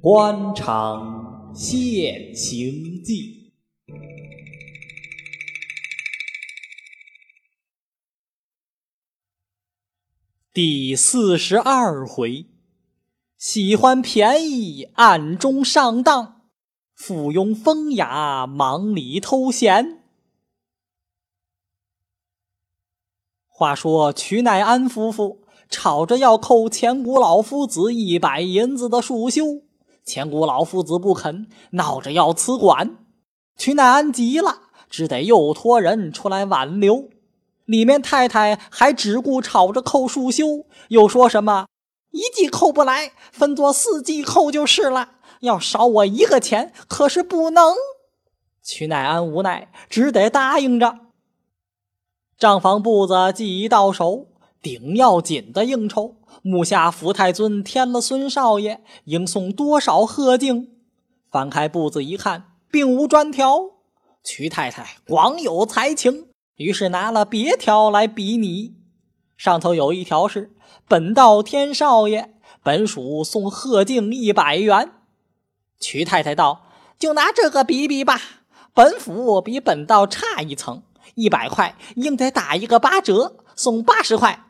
官场现形记，第四十二回，喜欢便宜暗中上当，附庸风雅忙里偷闲。话说曲乃安夫妇吵着要扣钱谷老夫子一百银子的束修。钱谷老夫子不肯，闹着要辞官。曲乃安急了，只得又托人出来挽留。里面太太还只顾吵着扣束修，又说什么一季扣不来，分作四季扣就是了。要少我一个钱，可是不能。曲乃安无奈，只得答应着。账房簿子既一到手，顶要紧的应酬。目下福太尊添了孙少爷，应送多少贺敬？翻开簿子一看，并无专条。瞿太太广有才情，于是拿了别条来比拟。上头有一条是：“本道天少爷，本属送贺敬一百元。”瞿太太道：“就拿这个比比吧。本府比本道差一层，一百块应得打一个八折，送八十块。”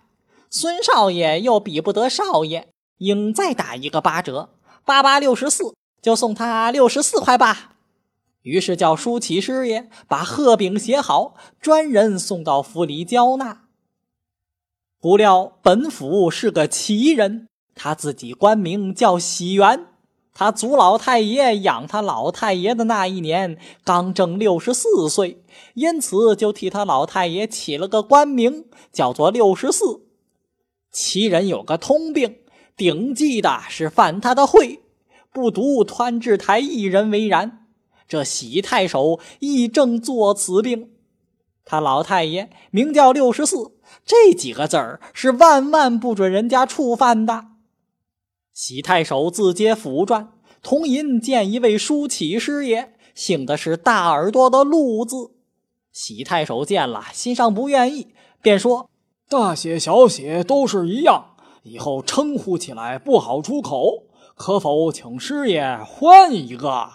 孙少爷又比不得少爷，应再打一个八折，八八六十四，就送他六十四块吧。于是叫舒启师爷把贺饼写好，专人送到府里交纳。不料本府是个奇人，他自己官名叫喜元，他祖老太爷养他老太爷的那一年刚正六十四岁，因此就替他老太爷起了个官名，叫做六十四。其人有个通病，顶忌的是犯他的讳，不独团治台一人为然。这喜太守亦正作此病。他老太爷名叫六十四，这几个字儿是万万不准人家触犯的。喜太守自接府传，同银见一位书启师爷，姓的是大耳朵的陆字。喜太守见了，心上不愿意，便说。大写小写都是一样，以后称呼起来不好出口，可否请师爷换一个？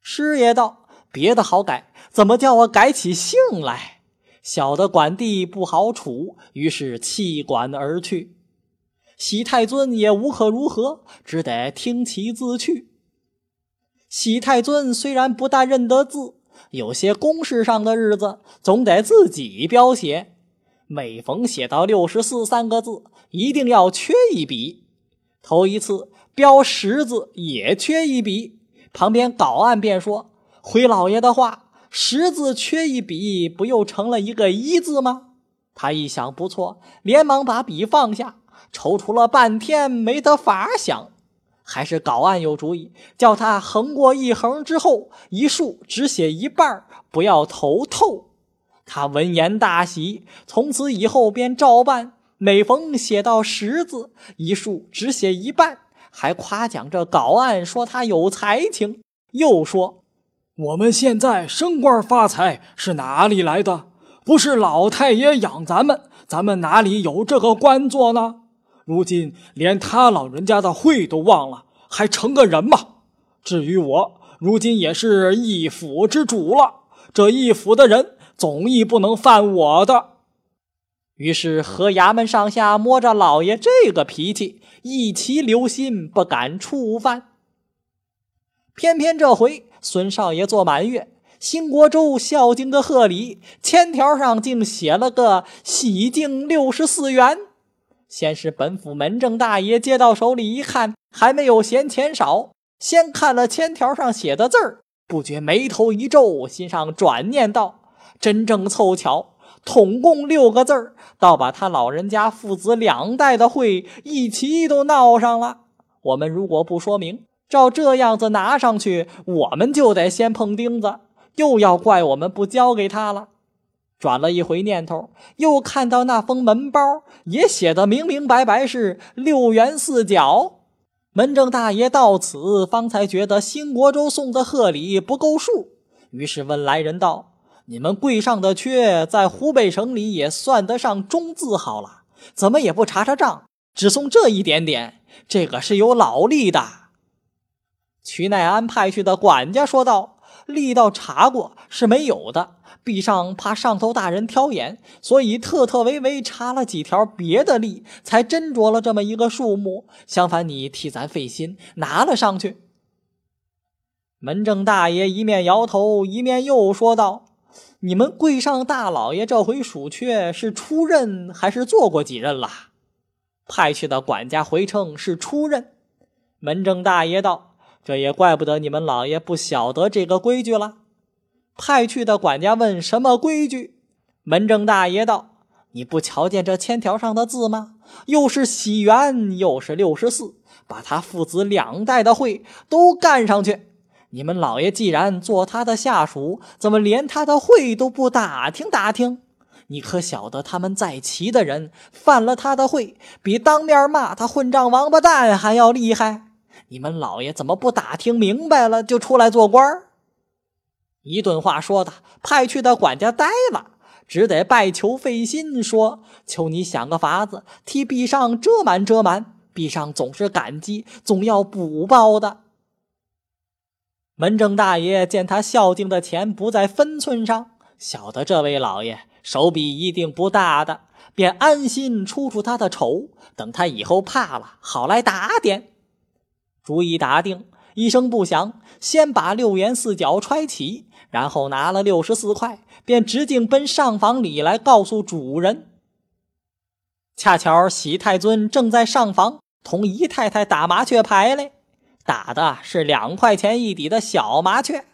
师爷道：“别的好改，怎么叫我改起姓来？小的管地不好处，于是弃管而去。喜太尊也无可如何，只得听其自去。喜太尊虽然不大认得字，有些公事上的日子，总得自己标写。”每逢写到六十四三个字，一定要缺一笔。头一次标十字也缺一笔，旁边稿案便说：“回老爷的话，十字缺一笔，不又成了一个一字吗？”他一想不错，连忙把笔放下，踌躇了半天没得法想，还是稿案有主意，叫他横过一横之后，一竖只写一半，不要头透。他闻言大喜，从此以后便照办。每逢写到十字一竖，只写一半，还夸奖这稿案，说他有才情。又说：“我们现在升官发财是哪里来的？不是老太爷养咱们，咱们哪里有这个官做呢？如今连他老人家的会都忘了，还成个人吗？至于我，如今也是一府之主了，这一府的人。”总亦不能犯我的，于是和衙门上下摸着老爷这个脾气，一齐留心，不敢触犯。偏偏这回孙少爷做满月，兴国州孝敬的贺礼，签条上竟写了个喜敬六十四元。先是本府门正大爷接到手里一看，还没有嫌钱少，先看了签条上写的字儿，不觉眉头一皱，心上转念道。真正凑巧，统共六个字儿，倒把他老人家父子两代的会一起都闹上了。我们如果不说明，照这样子拿上去，我们就得先碰钉子，又要怪我们不交给他了。转了一回念头，又看到那封门包也写的明明白白是六元四角。门正大爷到此方才觉得新国州送的贺礼不够数，于是问来人道。你们柜上的缺，在湖北省里也算得上中字号了，怎么也不查查账，只送这一点点？这个是有老例的。曲乃安派去的管家说道：“力道查过是没有的，壁上怕上头大人挑眼，所以特特为为查了几条别的例，才斟酌了这么一个数目。相反，你替咱费心拿了上去。”门正大爷一面摇头，一面又说道：“你们贵上大老爷这回数缺是出任还是做过几任了？”派去的管家回称是出任。门正大爷道：“这也怪不得你们老爷不晓得这个规矩了。”派去的管家问：“什么规矩？”门正大爷道：“你不瞧见这签条上的字吗？又是喜元，又是六十四，把他父子两代的会都干上去。”你们老爷既然做他的下属，怎么连他的会都不打听打听？你可晓得他们在齐的人犯了他的会，比当面骂他混账王八蛋还要厉害？你们老爷怎么不打听明白了就出来做官？一顿话说的，派去的管家呆了，只得拜求费心说：“求你想个法子，替壁上遮瞒遮瞒。壁上总是感激，总要补报的。”门正大爷见他孝敬的钱不在分寸上，晓得这位老爷手笔一定不大的，便安心出出他的丑，等他以后怕了，好来打点。主意打定，一声不响，先把六元四角揣起，然后拿了六十四块，便直径奔上房里来，告诉主人。恰巧喜太尊正在上房同姨太太打麻雀牌嘞。打的是两块钱一底的小麻雀，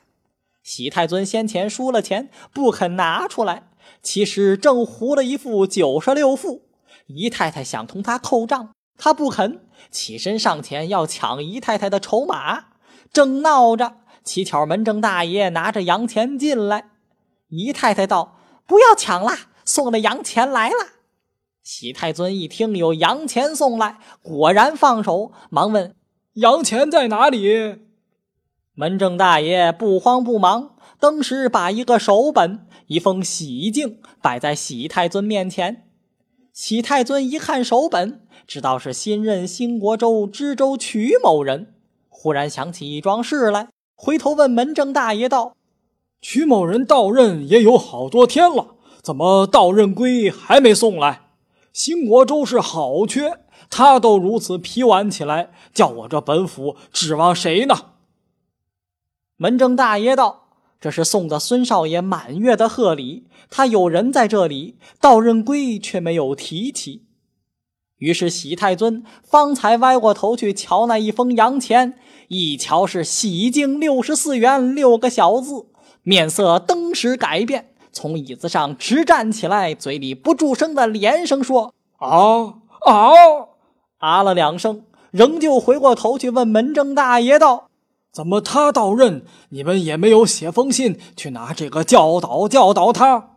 喜太尊先前输了钱不肯拿出来，其实正胡了一副九十六副。姨太太想同他扣账，他不肯，起身上前要抢姨太太的筹码，正闹着，乞巧门正大爷拿着洋钱进来，姨太太道：“不要抢了，送的洋钱来了。”喜太尊一听有洋钱送来，果然放手，忙问。洋钱在哪里？门正大爷不慌不忙，登时把一个手本、一封喜镜摆在喜太尊面前。喜太尊一看手本，知道是新任兴国州知州曲某人，忽然想起一桩事来，回头问门正大爷道：“曲某人到任也有好多天了，怎么到任归还没送来？兴国州是好缺。”他都如此疲顽起来，叫我这本府指望谁呢？门正大爷道：“这是送的孙少爷满月的贺礼，他有人在这里，到任归却没有提起。”于是喜太尊方才歪过头去瞧那一封洋钱，一瞧是“喜经六十四元”六个小字，面色登时改变，从椅子上直站起来，嘴里不住声的连声说：“啊啊！”啊了两声，仍旧回过头去问门正大爷道：“怎么他到任，你们也没有写封信去拿这个教导教导他？”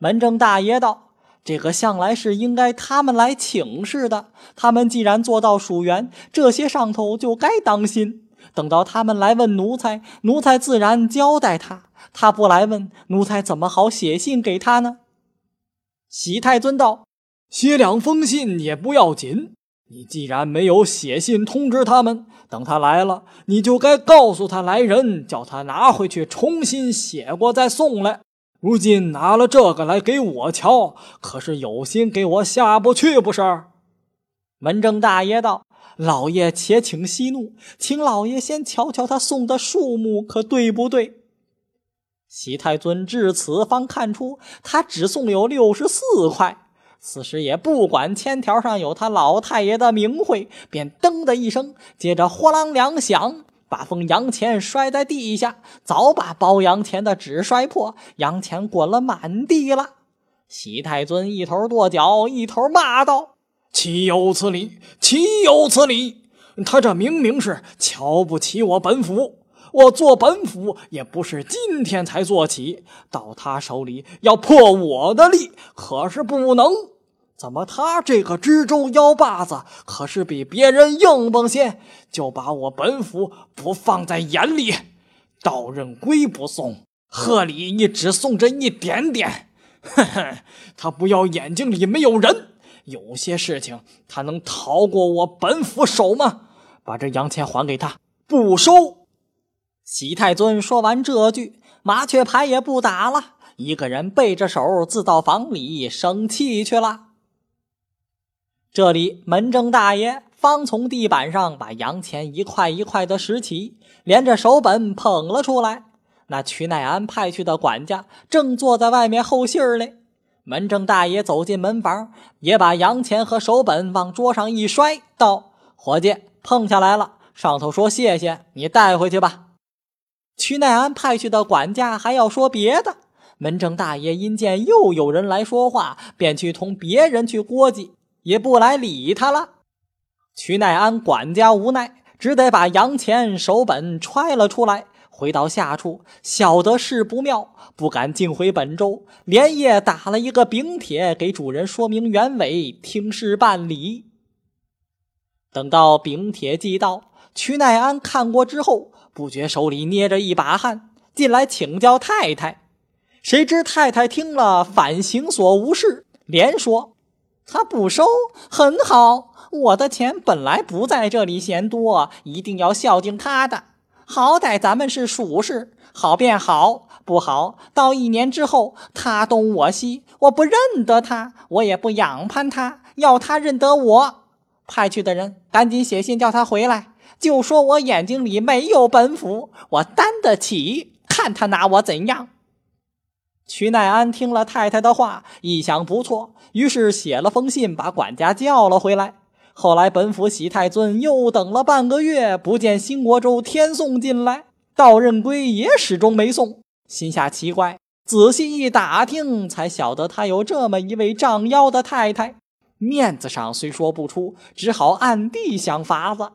门正大爷道：“这个向来是应该他们来请示的。他们既然做到属员，这些上头就该当心。等到他们来问奴才，奴才自然交代他。他不来问，奴才怎么好写信给他呢？”喜太尊道。写两封信也不要紧，你既然没有写信通知他们，等他来了，你就该告诉他来人，叫他拿回去重新写过再送来。如今拿了这个来给我瞧，可是有心给我下不去不是？门正大爷道：“老爷且请息怒，请老爷先瞧瞧他送的数目可对不对。”喜太尊至此方看出，他只送有六十四块。此时也不管签条上有他老太爷的名讳，便噔的一声，接着哗啷两响，把封洋钱摔在地下，早把包洋钱的纸摔破，洋钱滚了满地了。喜太尊一头跺脚，一头骂道：“岂有此理！岂有此理！他这明明是瞧不起我本府。我做本府也不是今天才做起，到他手里要破我的例，可是不能。”怎么，他这个知州腰把子可是比别人硬蹦些？就把我本府不放在眼里，到任归不送，贺礼你只送这一点点，哼哼，他不要眼睛里没有人。有些事情他能逃过我本府手吗？把这洋钱还给他，不收。西太尊说完这句，麻雀牌也不打了，一个人背着手自到房里生气去了。这里门正大爷方从地板上把洋钱一块一块的拾起，连着手本捧了出来。那曲乃安派去的管家正坐在外面候信儿嘞。门正大爷走进门房，也把洋钱和手本往桌上一摔，道：“伙计，碰下来了，上头说谢谢，你带回去吧。”曲乃安派去的管家还要说别的，门正大爷因见又有人来说话，便去同别人去过继，也不来理他了。曲乃安管家无奈，只得把洋钱、手本揣了出来。回到下处，晓得事不妙，不敢进回本州，连夜打了一个禀帖给主人，说明原委，听事办理。等到禀帖寄到，曲乃安看过之后，不觉手里捏着一把汗，进来请教太太。谁知太太听了，反行所无事，连说：“他不收，很好。我的钱本来不在这里嫌多，一定要孝敬他的。”好歹咱们是属士，好便好，不好到一年之后，他东我西，我不认得他，我也不仰攀他，要他认得我，派去的人赶紧写信叫他回来，就说我眼睛里没有本府，我担得起，看他拿我怎样。曲乃安听了太太的话，一想不错，于是写了封信，把管家叫了回来。后来，本府喜太尊又等了半个月，不见新国州天送进来，道任归也始终没送，心下奇怪，仔细一打听，才晓得他有这么一位仗腰的太太，面子上虽说不出，只好暗地想法子。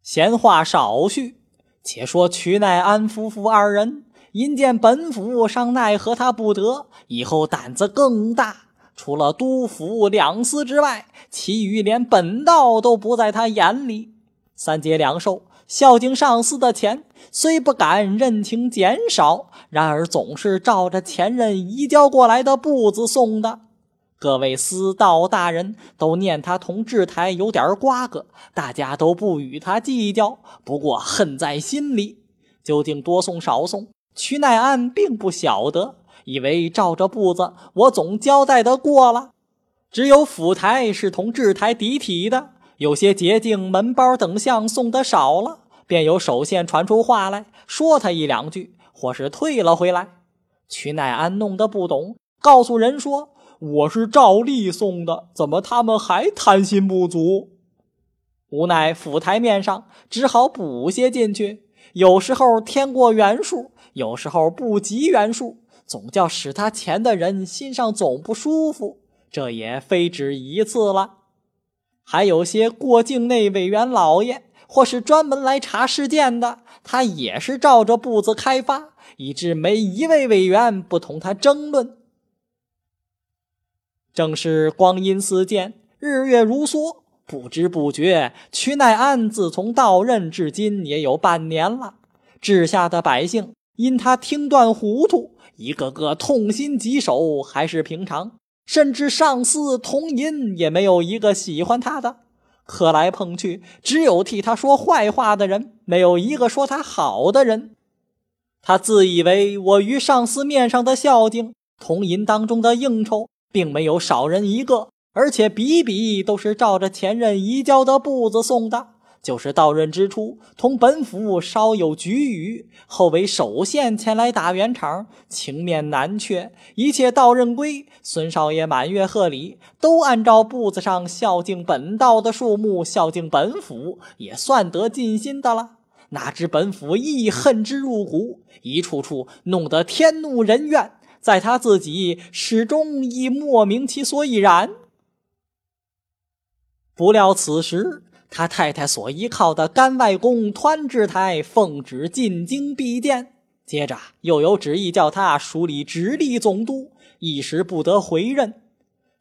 闲话少叙，且说瞿乃安夫妇二人，因见本府尚奈何他不得，以后胆子更大。除了督府两司之外，其余连本道都不在他眼里。三节两寿，孝敬上司的钱，虽不敢认情减少，然而总是照着前任移交过来的步子送的。各位司道大人都念他同制台有点瓜葛，大家都不与他计较，不过恨在心里。究竟多送少送，屈乃安并不晓得。以为照着步子，我总交代得过了。只有府台是同制台抵体的，有些捷径、门包等项送的少了，便有手线传出话来说他一两句，或是退了回来。曲乃安弄得不懂，告诉人说：“我是照例送的，怎么他们还贪心不足？”无奈府台面上只好补些进去，有时候添过原数，有时候不及原数。总叫使他钱的人心上总不舒服，这也非止一次了。还有些过境内委员老爷，或是专门来查事件的，他也是照着步子开发，以致没一位委员不同他争论。正是光阴似箭，日月如梭，不知不觉，曲乃安自从到任至今也有半年了。治下的百姓因他听断糊涂。一个个痛心疾首，还是平常；甚至上司同饮，也没有一个喜欢他的。磕来碰去，只有替他说坏话的人，没有一个说他好的人。他自以为我与上司面上的孝敬，同饮当中的应酬，并没有少人一个，而且笔笔都是照着前任移交的步子送的。就是到任之初，同本府稍有局龉，后为首县前来打圆场，情面难却。一切到任归，孙少爷满月贺礼，都按照步子上孝敬本道的数目孝敬本府，也算得尽心的了。哪知本府亦恨之入骨，一处处弄得天怒人怨，在他自己始终亦莫名其所以然。不料此时。他太太所依靠的干外公湍志台奉旨进京避见，接着又有旨意叫他署理直隶总督，一时不得回任。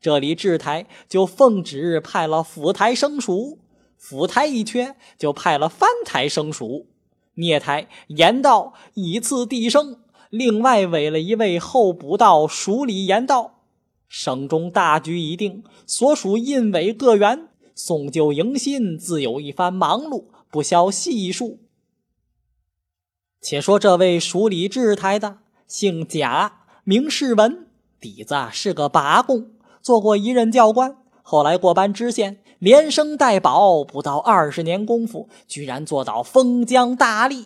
这里志台就奉旨派了府台生署，府台一缺就派了藩台生署。聂台言道：“以次递升。”另外委了一位候补道署理言道：“省中大局已定，所属印委各员送旧迎新，自有一番忙碌，不消细数。”且说这位署理制台的，姓贾，名世文，底子是个拔贡，做过一任教官，后来过班知县，连升带保，不到二十年功夫，居然做到封疆大吏，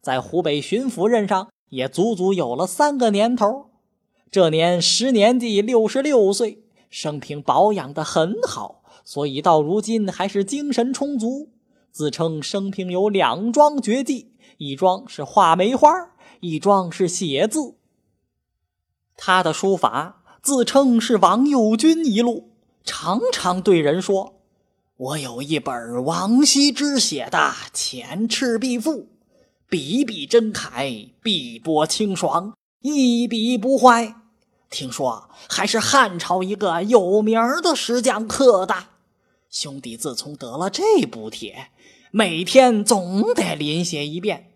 在湖北巡抚任上也足足有了三个年头。这年十年纪六十六岁，生平保养得很好，所以到如今还是精神充足，自称生平有两桩绝技。一桩是画梅花，一桩是写字。他的书法自称是王右军一路，常常对人说：“我有一本王羲之写的《前赤壁赋》，笔笔真楷，笔波清爽，一笔不坏。听说还是汉朝一个有名的石匠刻的。兄弟自从得了这部帖，每天总得临写一遍。”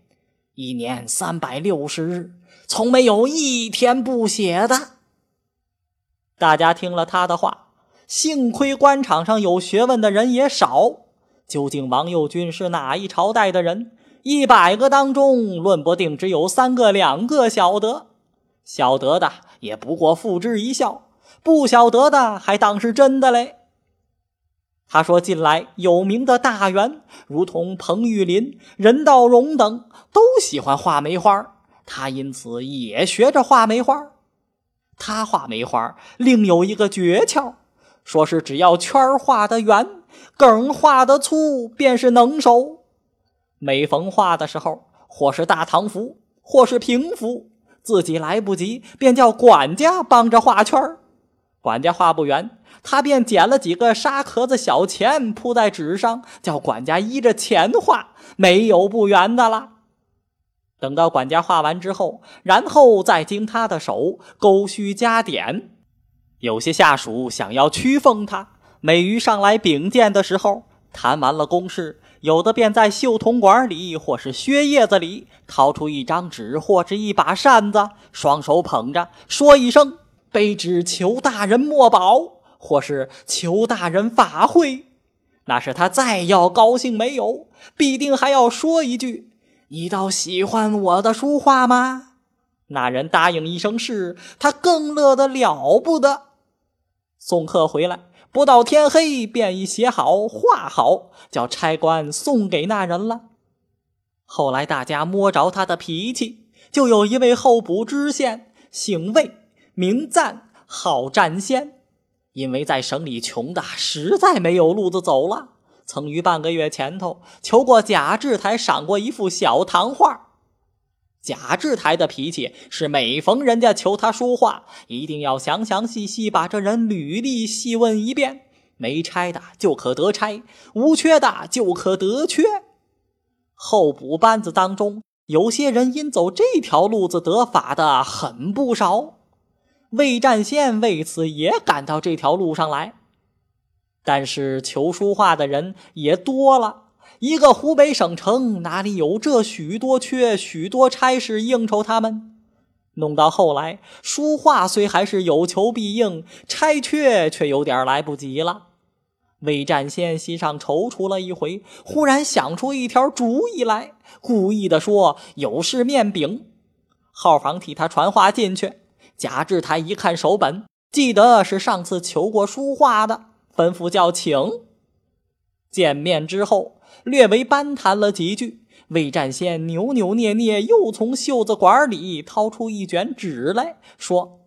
一年三百六十日，从没有一天不写的。大家听了他的话，幸亏官场上有学问的人也少。究竟王右军是哪一朝代的人？一百个当中，论不定只有三个、两个晓得。晓得的也不过付之一笑，不晓得的还当是真的嘞。他说：“近来有名的大员，如同彭玉麟、任道荣等，都喜欢画梅花。他因此也学着画梅花。他画梅花另有一个诀窍，说是只要圈画的圆，梗画的粗，便是能手。每逢画的时候，或是大唐幅，或是平幅，自己来不及，便叫管家帮着画圈管家画不圆。”他便捡了几个沙壳子小钱铺在纸上，叫管家依着钱画，没有不圆的了。等到管家画完之后，然后再经他的手勾须加点。有些下属想要屈奉他，每于上来禀见的时候，谈完了公事，有的便在袖筒管里或是靴叶子里掏出一张纸或者一把扇子，双手捧着，说一声：“卑职求大人莫保。”或是求大人法会，那是他再要高兴没有，必定还要说一句：“你倒喜欢我的书画吗？”那人答应一声是，他更乐得了不得。送客回来，不到天黑便已写好画好，叫差官送给那人了。后来大家摸着他的脾气，就有一位候补知县，姓魏，名赞，好占先。因为在省里穷的实在没有路子走了，曾于半个月前头求过贾志台赏过一幅小唐画。贾志台的脾气是每逢人家求他书画，一定要详详细细把这人履历细问一遍，没差的就可得差，无缺的就可得缺。候补班子当中，有些人因走这条路子得法的很不少。魏占先为此也赶到这条路上来，但是求书画的人也多了。一个湖北省城哪里有这许多缺、许多差事应酬他们？弄到后来，书画虽还是有求必应，差缺却有点来不及了。魏占先心上踌躇了一回，忽然想出一条主意来，故意的说：“有事面禀，号房替他传话进去。”贾志台一看手本，记得是上次求过书画的，吩咐叫请。见面之后，略微攀谈了几句。魏占先扭扭捏捏，又从袖子管里掏出一卷纸来说：“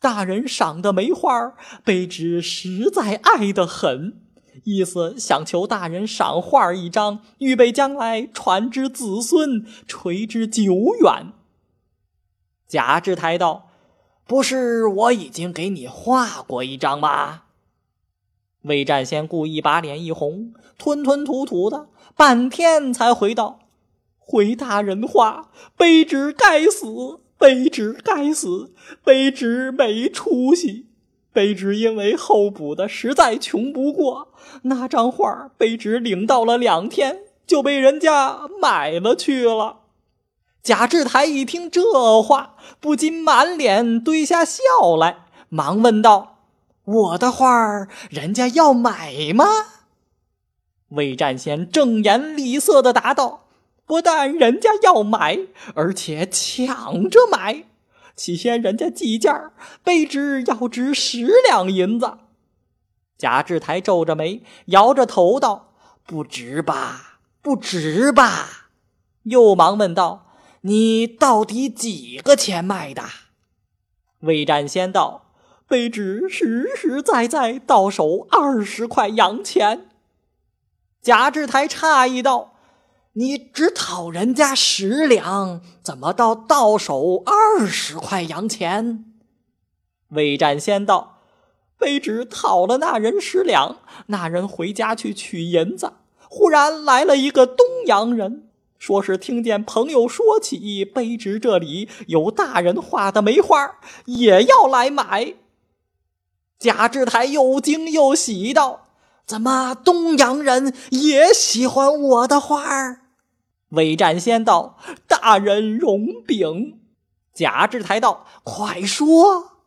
大人赏的梅花，卑职实在爱得很，意思想求大人赏画一张，预备将来传之子孙，垂之久远。”贾志台道。不是我已经给你画过一张吗？魏占先故意把脸一红，吞吞吐吐的，半天才回道：“回大人话，卑职该死，卑职该死，卑职没出息。卑职因为候补的实在穷不过，那张画卑职领到了两天，就被人家买了去了。贾志台一听这话，不禁满脸堆下笑来，忙问道：“我的画儿，人家要买吗？”魏占先正颜厉色的答道：“不但人家要买，而且抢着买。起先人家计价，卑职要值十两银子。”贾志台皱着眉，摇着头道：“不值吧，不值吧。”又忙问道。你到底几个钱卖的？魏占先道：“卑职实实在在到手二十块洋钱。”贾志台诧异道：“你只讨人家十两，怎么到到手二十块洋钱？”魏占先道：“卑职讨了那人十两，那人回家去取银子，忽然来了一个东洋人。”说是听见朋友说起，卑职这里有大人画的梅花，也要来买。贾志台又惊又喜道：“怎么东洋人也喜欢我的画？”魏占先道：“大人容禀。”贾志台道：“快说。”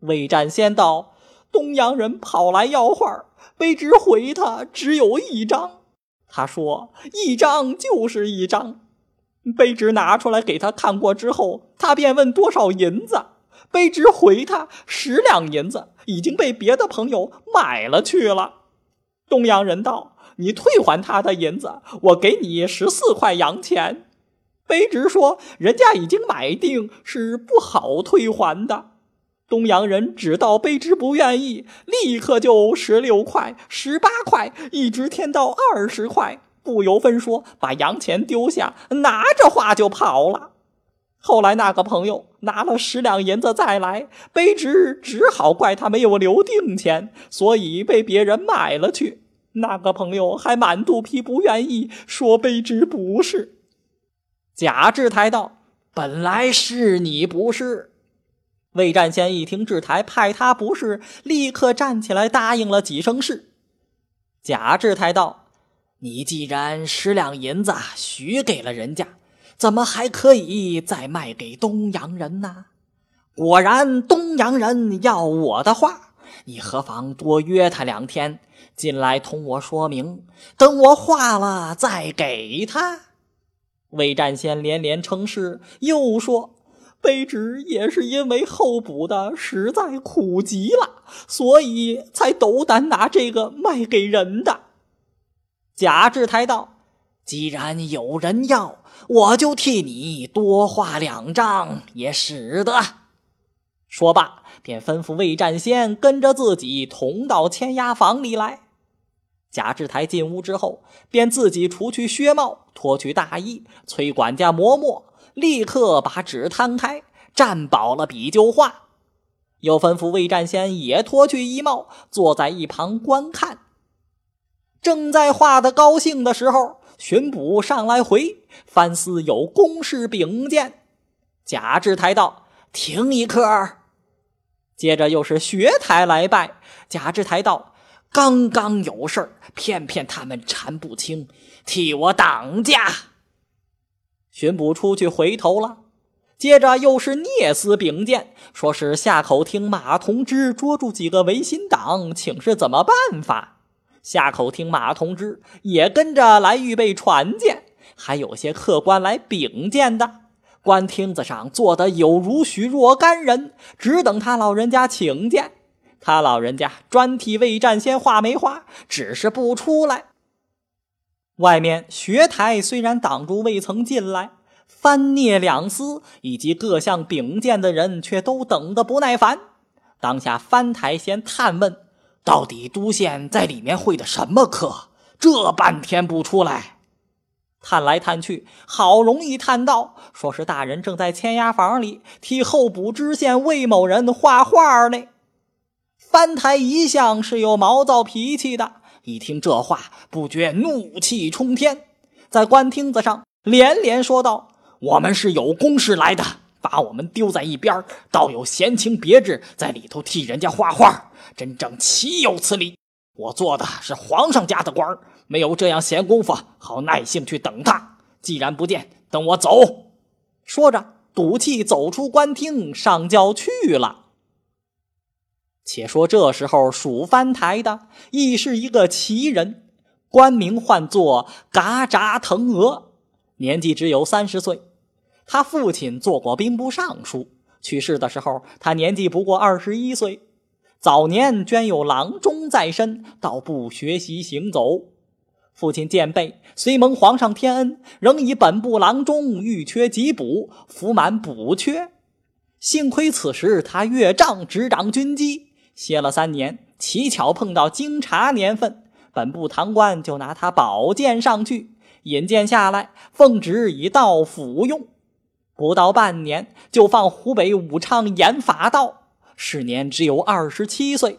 魏占先道：“东洋人跑来要画，卑职回他只有一张。”他说：“一张就是一张。”卑职拿出来给他看过之后，他便问多少银子。卑职回他十两银子，已经被别的朋友买了去了。东洋人道：“你退还他的银子，我给你十四块洋钱。”卑职说：“人家已经买定，是不好退还的。”东洋人只道卑职不愿意，立刻就十六块、十八块，一直添到二十块，不由分说，把洋钱丢下，拿着画就跑了。后来那个朋友拿了十两银子再来，卑职只好怪他没有留定钱，所以被别人买了去。那个朋友还满肚皮不愿意，说卑职不是。贾志台道：“本来是你不是。”魏占先一听志台派他不是，立刻站起来答应了几声是。贾志台道：“你既然十两银子许给了人家，怎么还可以再卖给东洋人呢？果然东洋人要我的画，你何妨多约他两天，进来同我说明，等我画了再给他。”魏占先连连称是，又说。卑职也是因为候补的实在苦极了，所以才斗胆拿这个卖给人的。贾志台道：“既然有人要，我就替你多画两张，也使得。”说罢，便吩咐魏占先跟着自己同到签押房里来。贾志台进屋之后，便自己除去靴帽，脱去大衣，催管家磨墨。立刻把纸摊开，蘸饱了笔就画，又吩咐魏占先也脱去衣帽，坐在一旁观看。正在画的高兴的时候，巡捕上来回，翻司有公事禀见。贾志台道：“停一刻。”接着又是学台来拜。贾志台道：“刚刚有事儿，偏偏他们缠不清，替我挡驾。”巡捕出去回头了，接着又是聂司禀见，说是下口厅马同之捉住几个维新党，请示怎么办法。下口厅马同之也跟着来预备传见，还有些客官来禀见的。官厅子上坐的有如许若干人，只等他老人家请见。他老人家专替魏占先画梅花，只是不出来。外面学台虽然挡住未曾进来，翻聂两司以及各项禀见的人却都等得不耐烦。当下翻台先探问：到底都县在里面会的什么课？这半天不出来，探来探去，好容易探到，说是大人正在签押房里替候补知县魏某人画画呢。翻台一向是有毛躁脾气的。一听这话，不觉怒气冲天，在官厅子上连连说道：“我们是有公事来的，把我们丢在一边，倒有闲情别致，在里头替人家画画，真正岂有此理！”我做的是皇上家的官没有这样闲工夫，好耐性去等他。既然不见，等我走。说着，赌气走出官厅，上轿去了。且说这时候，蜀藩台的亦是一个奇人，官名唤作嘎扎腾额，年纪只有三十岁。他父亲做过兵部尚书，去世的时候他年纪不过二十一岁。早年捐有郎中在身，倒不学习行走。父亲见备，虽蒙皇上天恩，仍以本部郎中欲缺即补，服满补缺。幸亏此时他岳丈执掌军机，歇了三年，奇巧碰到京察年份，本部堂官就拿他保荐上去，引荐下来，奉旨以道府用。不到半年，就放湖北武昌演法道。时年只有二十七岁，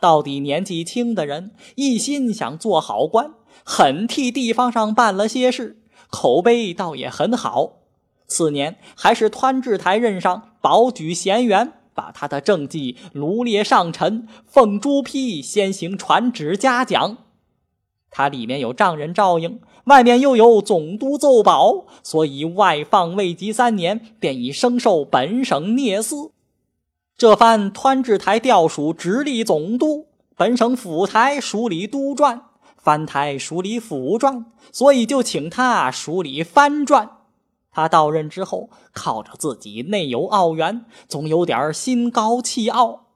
到底年纪轻的人一心想做好官，很替地方上办了些事，口碑倒也很好。次年还是湍治台任上保举贤员，把他的政绩罗列上陈，奉朱批先行传旨嘉奖。他里面有丈人照应，外面又有总督奏保，所以外放未及三年，便已升授本省聂司。这番湍志台调署直隶总督，本省府台署理督转，藩台署理府转，所以就请他署理藩传。他到任之后，靠着自己内有傲元，总有点心高气傲。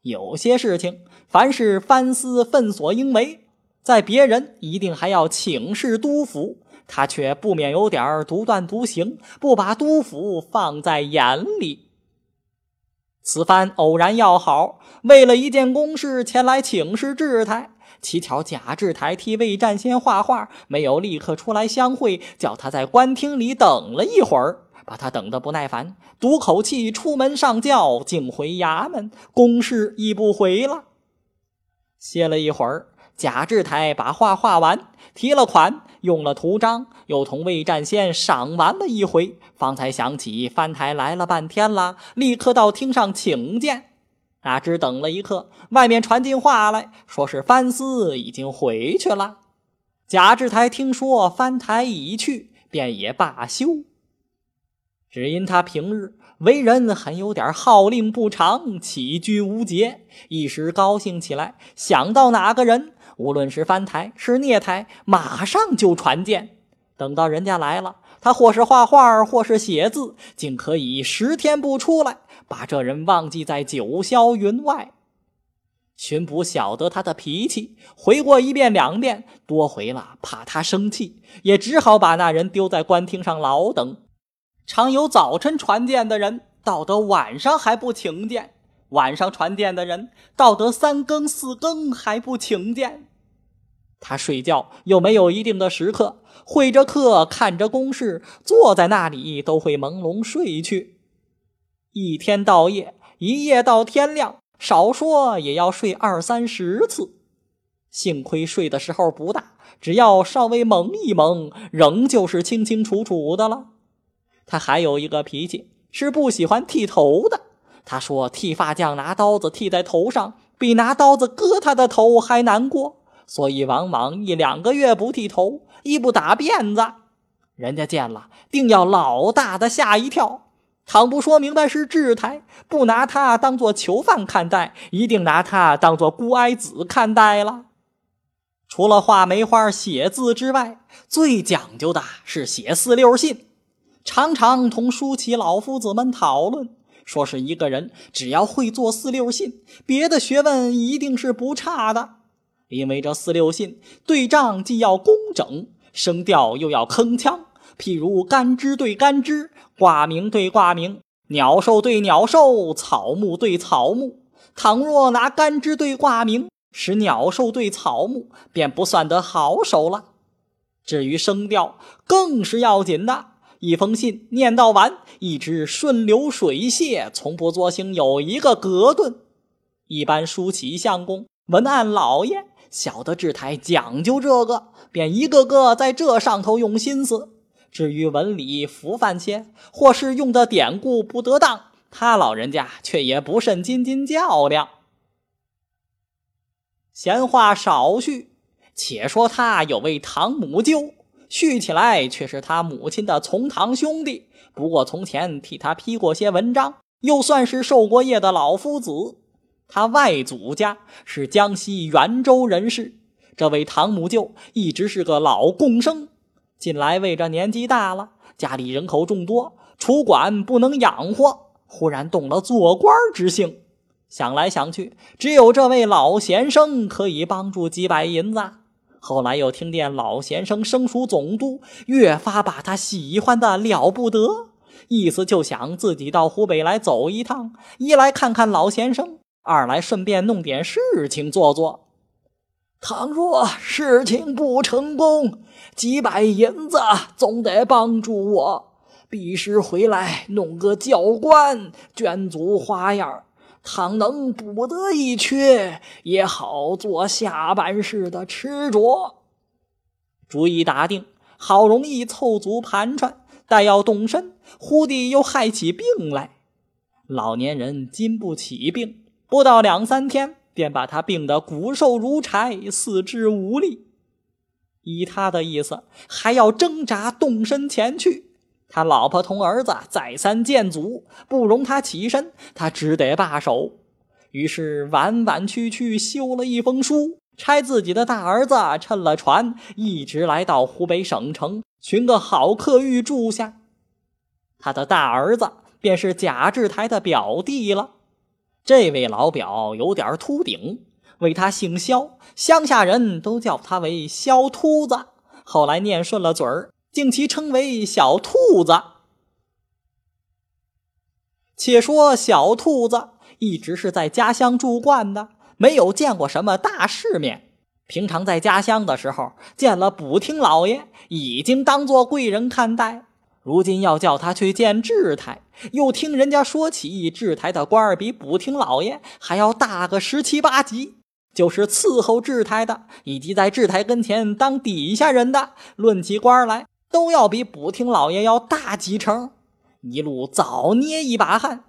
有些事情，凡是藩司分所应为，在别人一定还要请示督府，他却不免有点独断独行，不把督府放在眼里。此番偶然要好，为了一件公事前来请示志台。乞巧贾志台替魏占先画画，没有立刻出来相会，叫他在官厅里等了一会儿，把他等得不耐烦，赌口气出门上轿，竟回衙门，公事亦不回了。歇了一会儿。贾志台把画画完，提了款，用了图章，又同魏占先赏玩了一回，方才想起翻台来了半天了，立刻到厅上请见。哪知等了一刻，外面传进话来，说是藩司已经回去了。贾志才听说翻台已去，便也罢休。只因他平日为人很有点号令不长，起居无节，一时高兴起来，想到哪个人。无论是翻台是聂台，马上就传见。等到人家来了，他或是画画，或是写字，竟可以十天不出来，把这人忘记在九霄云外。巡捕晓得他的脾气，回过一遍两遍，多回了，怕他生气，也只好把那人丢在官厅上老等。常有早晨传见的人，到得晚上还不请见。晚上传电的人，到得三更四更还不请见。他睡觉又没有一定的时刻，会着课，看着公事，坐在那里都会朦胧睡去。一天到夜，一夜到天亮，少说也要睡二三十次。幸亏睡的时候不大，只要稍微蒙一蒙，仍旧是清清楚楚的了。他还有一个脾气，是不喜欢剃头的。他说：“剃发匠拿刀子剃在头上，比拿刀子割他的头还难过，所以往往一两个月不剃头，一不打辫子。人家见了，定要老大的吓一跳。倘不说明白是志台，不拿他当做囚犯看待，一定拿他当做孤哀子看待了。除了画梅花、写字之外，最讲究的是写四六信，常常同书起老夫子们讨论。”说是一个人只要会做四六信，别的学问一定是不差的。因为这四六信对仗既要工整，声调又要铿锵。譬如干枝对干枝，挂名对挂名，鸟兽对鸟兽，草木对草木。倘若拿干枝对挂名，使鸟兽对草木，便不算得好手了。至于声调，更是要紧的。一封信念到完，一直顺流水泻，从不作兴有一个隔顿。一般书起相公、文案老爷晓得制台讲究这个，便一个个在这上头用心思。至于文理浮泛些，或是用的典故不得当，他老人家却也不甚斤斤较量。闲话少叙，且说他有位堂母舅，叙起来却是他母亲的从堂兄弟。不过从前替他批过些文章，又算是受过业的老夫子。他外祖家是江西袁州人士，这位堂母舅一直是个老贡生，近来为着年纪大了，家里人口众多，储管不能养活，忽然动了做官之性。想来想去，只有这位老先生可以帮助几百银子。后来又听见老先生升属总督，越发把他喜欢的了不得，意思就想自己到湖北来走一趟，一来看看老先生，二来顺便弄点事情做做。倘若事情不成功，几百银子总得帮助我，必须回来弄个教官，卷足花样。倘能补得一缺，也好做下半世的吃着。主意打定，好容易凑足盘缠，待要动身，忽地又害起病来。老年人经不起病，不到两三天，便把他病得骨瘦如柴，四肢无力。依他的意思，还要挣扎动身前去。他老婆同儿子再三谏阻，不容他起身，他只得罢手。于是婉婉曲曲修了一封书，差自己的大儿子乘了船，一直来到湖北省城，寻个好客寓住下。他的大儿子便是贾志台的表弟了。这位老表有点秃顶，为他姓肖，乡下人都叫他为肖秃子。后来念顺了嘴儿。竟其称为小兔子。且说小兔子一直是在家乡住惯的，没有见过什么大世面。平常在家乡的时候，见了补听老爷，已经当做贵人看待。如今要叫他去见智台，又听人家说起智台的官儿比补听老爷还要大个十七八级，就是伺候智台的，以及在智台跟前当底下人的，论起官来。都要比补听老爷要大几成，一路早捏一把汗。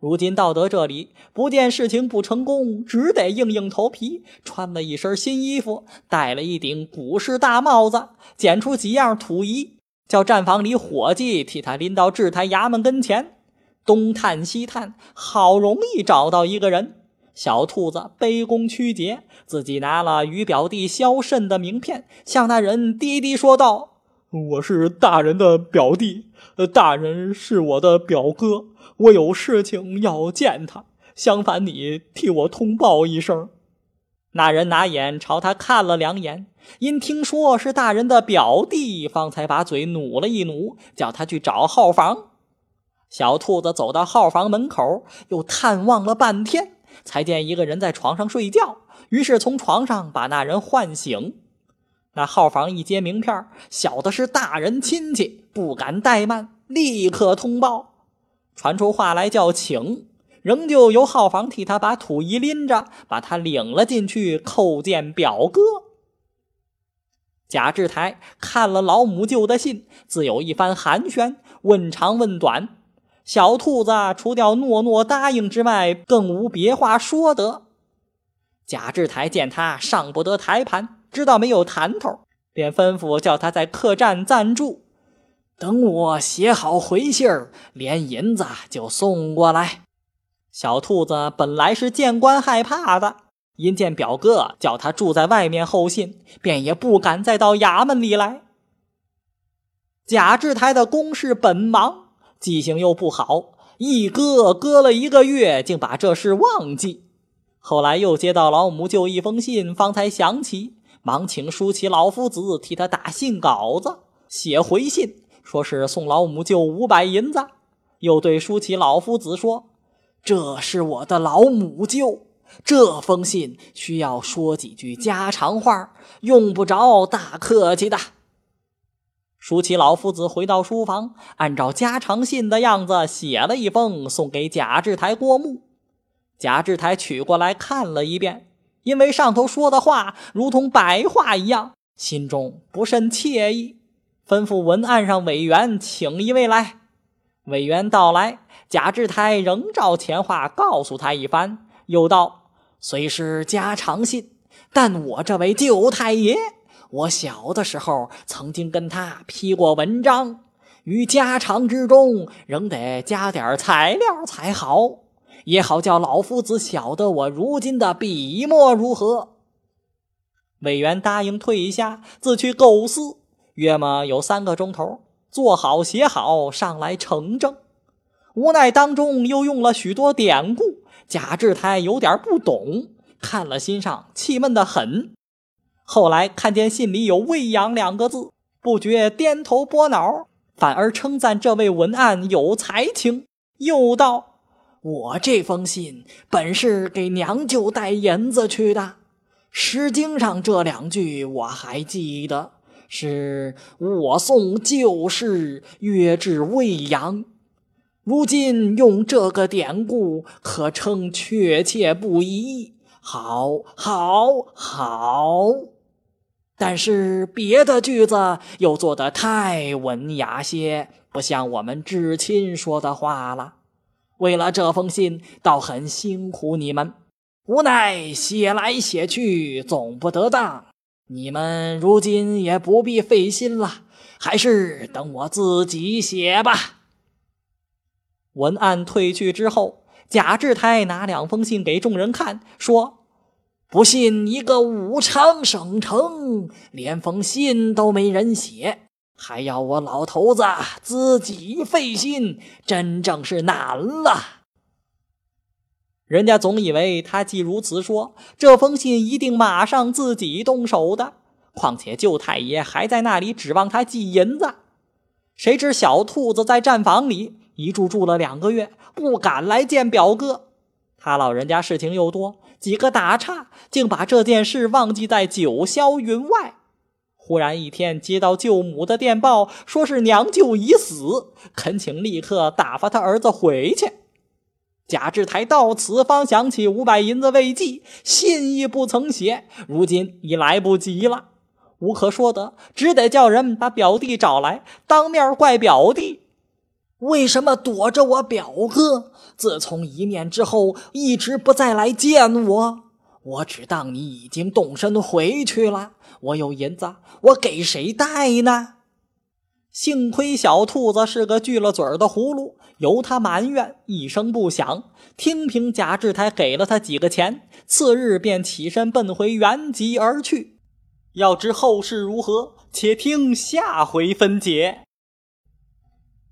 如今到得这里，不见事情不成功，只得硬硬头皮，穿了一身新衣服，戴了一顶古式大帽子，捡出几样土衣，叫站房里伙计替他拎到制台衙门跟前，东探西探，好容易找到一个人。小兔子卑躬屈节，自己拿了与表弟萧慎的名片，向那人低低说道。我是大人的表弟，大人是我的表哥，我有事情要见他，相烦你替我通报一声。那人拿眼朝他看了两眼，因听说是大人的表弟，方才把嘴努了一努，叫他去找号房。小兔子走到号房门口，又探望了半天，才见一个人在床上睡觉，于是从床上把那人唤醒。那号房一接名片，晓得是大人亲戚，不敢怠慢，立刻通报，传出话来叫请，仍旧由号房替他把土衣拎着，把他领了进去叩见表哥。贾志台看了老母舅的信，自有一番寒暄，问长问短。小兔子除掉诺诺答应之外，更无别话说得。贾志台见他上不得台盘。知道没有谈头，便吩咐叫他在客栈暂住，等我写好回信儿，连银子就送过来。小兔子本来是见官害怕的，因见表哥叫他住在外面候信，便也不敢再到衙门里来。贾志台的公事本忙，记性又不好，一搁搁了一个月，竟把这事忘记。后来又接到老母舅一封信，方才想起。忙请舒淇老夫子替他打信稿子，写回信，说是送老母舅五百银子。又对舒淇老夫子说：“这是我的老母舅，这封信需要说几句家常话，用不着大客气的。”舒淇老夫子回到书房，按照家常信的样子写了一封，送给贾志台过目。贾志台取过来看了一遍。因为上头说的话如同白话一样，心中不甚惬意，吩咐文案上委员请一位来。委员到来，贾志台仍照前话告诉他一番，又道：“虽是家常信，但我这位舅太爷，我小的时候曾经跟他批过文章，于家常之中仍得加点材料才好，也好叫老夫子晓得我如今的笔墨如何。委员答应退下，自去构思，约么有三个钟头，做好写好，上来呈正。无奈当中又用了许多典故，贾志台有点不懂，看了心上气闷的很。后来看见信里有“喂养”两个字，不觉颠头拨脑，反而称赞这位文案有才情。又道：“我这封信本是给娘舅带银子去的，《诗经》上这两句我还记得，是我送旧事，约至未养。”如今用这个典故，可称确切不疑。好，好，好。但是别的句子又做得太文雅些，不像我们至亲说的话了。为了这封信，倒很辛苦你们。无奈写来写去总不得当，你们如今也不必费心了，还是等我自己写吧。文案退去之后，贾志台拿两封信给众人看，说：“不信一个武昌省城，连封信都没人写，还要我老头子自己费心，真正是难了。”人家总以为他既如此说，这封信一定马上自己动手的。况且舅太爷还在那里指望他寄银子，谁知小兔子在站房里。一住住了两个月，不敢来见表哥。他老人家事情又多，几个打岔，竟把这件事忘记在九霄云外。忽然一天接到舅母的电报，说是娘舅已死，恳请立刻打发他儿子回去。贾志台到此方想起五百银子未寄，信亦不曾写，如今已来不及了，无可说得，只得叫人把表弟找来，当面怪表弟。为什么躲着我表哥？自从一面之后，一直不再来见我。我只当你已经动身回去了。我有银子，我给谁带呢？幸亏小兔子是个锯了嘴儿的葫芦，由他埋怨一声不响。听凭贾志台给了他几个钱，次日便起身奔回原籍而去。要知后事如何，且听下回分解。